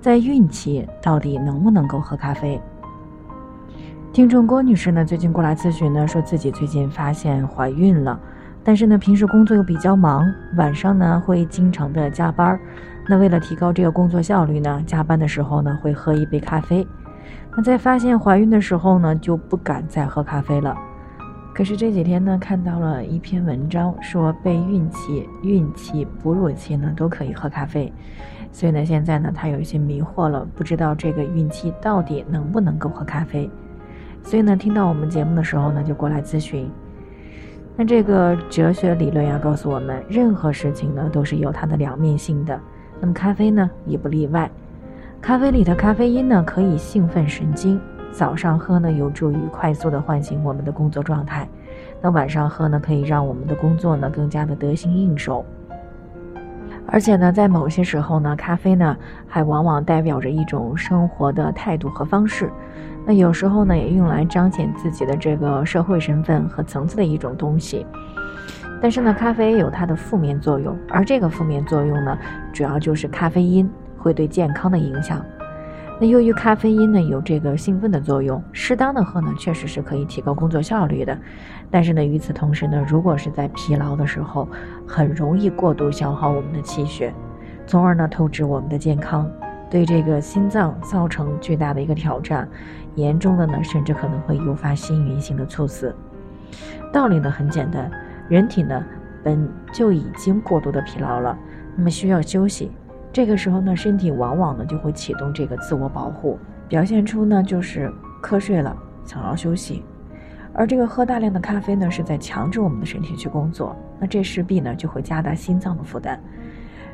在孕期到底能不能够喝咖啡？听众郭女士呢，最近过来咨询呢，说自己最近发现怀孕了，但是呢，平时工作又比较忙，晚上呢会经常的加班那为了提高这个工作效率呢，加班的时候呢会喝一杯咖啡。那在发现怀孕的时候呢，就不敢再喝咖啡了。可是这几天呢，看到了一篇文章，说备孕期、孕期、哺乳期呢都可以喝咖啡。所以呢，现在呢，他有一些迷惑了，不知道这个孕期到底能不能够喝咖啡。所以呢，听到我们节目的时候呢，就过来咨询。那这个哲学理论呀，告诉我们，任何事情呢都是有它的两面性的。那么咖啡呢也不例外。咖啡里的咖啡因呢可以兴奋神经，早上喝呢有助于快速的唤醒我们的工作状态，那晚上喝呢可以让我们的工作呢更加的得心应手。而且呢，在某些时候呢，咖啡呢还往往代表着一种生活的态度和方式。那有时候呢，也用来彰显自己的这个社会身份和层次的一种东西。但是呢，咖啡有它的负面作用，而这个负面作用呢，主要就是咖啡因会对健康的影响。那由于咖啡因呢有这个兴奋的作用，适当的喝呢确实是可以提高工作效率的。但是呢，与此同时呢，如果是在疲劳的时候，很容易过度消耗我们的气血，从而呢透支我们的健康，对这个心脏造成巨大的一个挑战，严重的呢甚至可能会诱发心源性的猝死。道理呢很简单，人体呢本就已经过度的疲劳了，那么需要休息。这个时候呢，身体往往呢就会启动这个自我保护，表现出呢就是瞌睡了，想要休息。而这个喝大量的咖啡呢，是在强制我们的身体去工作，那这势必呢就会加大心脏的负担。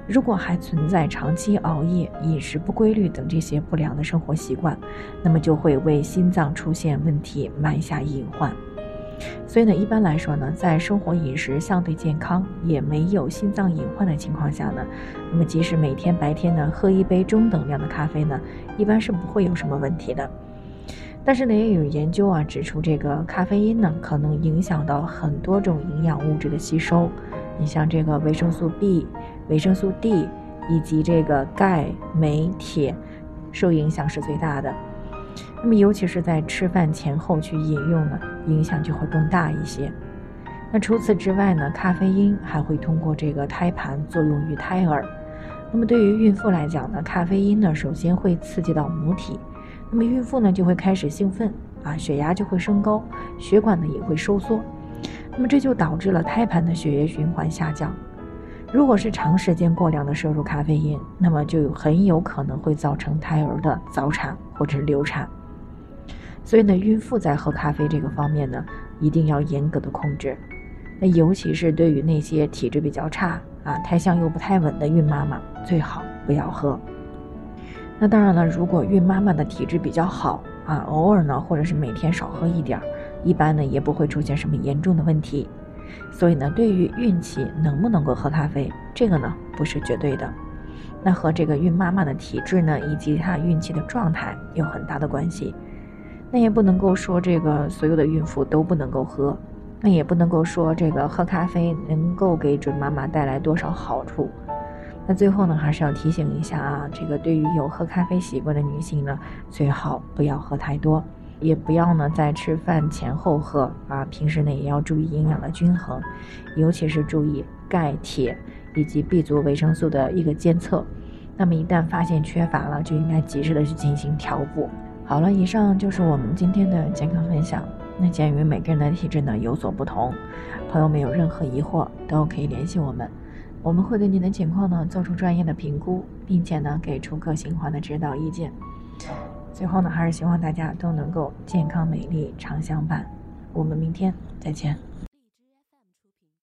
如果还存在长期熬夜、饮食不规律等这些不良的生活习惯，那么就会为心脏出现问题埋下隐患。所以呢，一般来说呢，在生活饮食相对健康，也没有心脏隐患的情况下呢，那么即使每天白天呢喝一杯中等量的咖啡呢，一般是不会有什么问题的。但是呢，也有研究啊指出，这个咖啡因呢可能影响到很多种营养物质的吸收，你像这个维生素 B、维生素 D 以及这个钙、镁、铁，受影响是最大的。那么，尤其是在吃饭前后去饮用呢，影响就会更大一些。那除此之外呢，咖啡因还会通过这个胎盘作用于胎儿。那么对于孕妇来讲呢，咖啡因呢首先会刺激到母体，那么孕妇呢就会开始兴奋啊，血压就会升高，血管呢也会收缩。那么这就导致了胎盘的血液循环下降。如果是长时间过量的摄入咖啡因，那么就很有可能会造成胎儿的早产或者是流产。所以呢，孕妇在喝咖啡这个方面呢，一定要严格的控制。那尤其是对于那些体质比较差啊、胎相又不太稳的孕妈妈，最好不要喝。那当然了，如果孕妈妈的体质比较好啊，偶尔呢，或者是每天少喝一点儿，一般呢也不会出现什么严重的问题。所以呢，对于孕期能不能够喝咖啡，这个呢不是绝对的。那和这个孕妈妈的体质呢，以及她孕期的状态有很大的关系。那也不能够说这个所有的孕妇都不能够喝，那也不能够说这个喝咖啡能够给准妈妈带来多少好处。那最后呢，还是要提醒一下啊，这个对于有喝咖啡习惯的女性呢，最好不要喝太多，也不要呢在吃饭前后喝啊。平时呢也要注意营养的均衡，尤其是注意钙、铁以及 B 族维生素的一个监测。那么一旦发现缺乏了，就应该及时的去进行调补。好了，以上就是我们今天的健康分享。那鉴于每个人的体质呢有所不同，朋友们有任何疑惑都可以联系我们，我们会对您的情况呢做出专业的评估，并且呢给出个性化的指导意见。最后呢，还是希望大家都能够健康美丽常相伴。我们明天再见。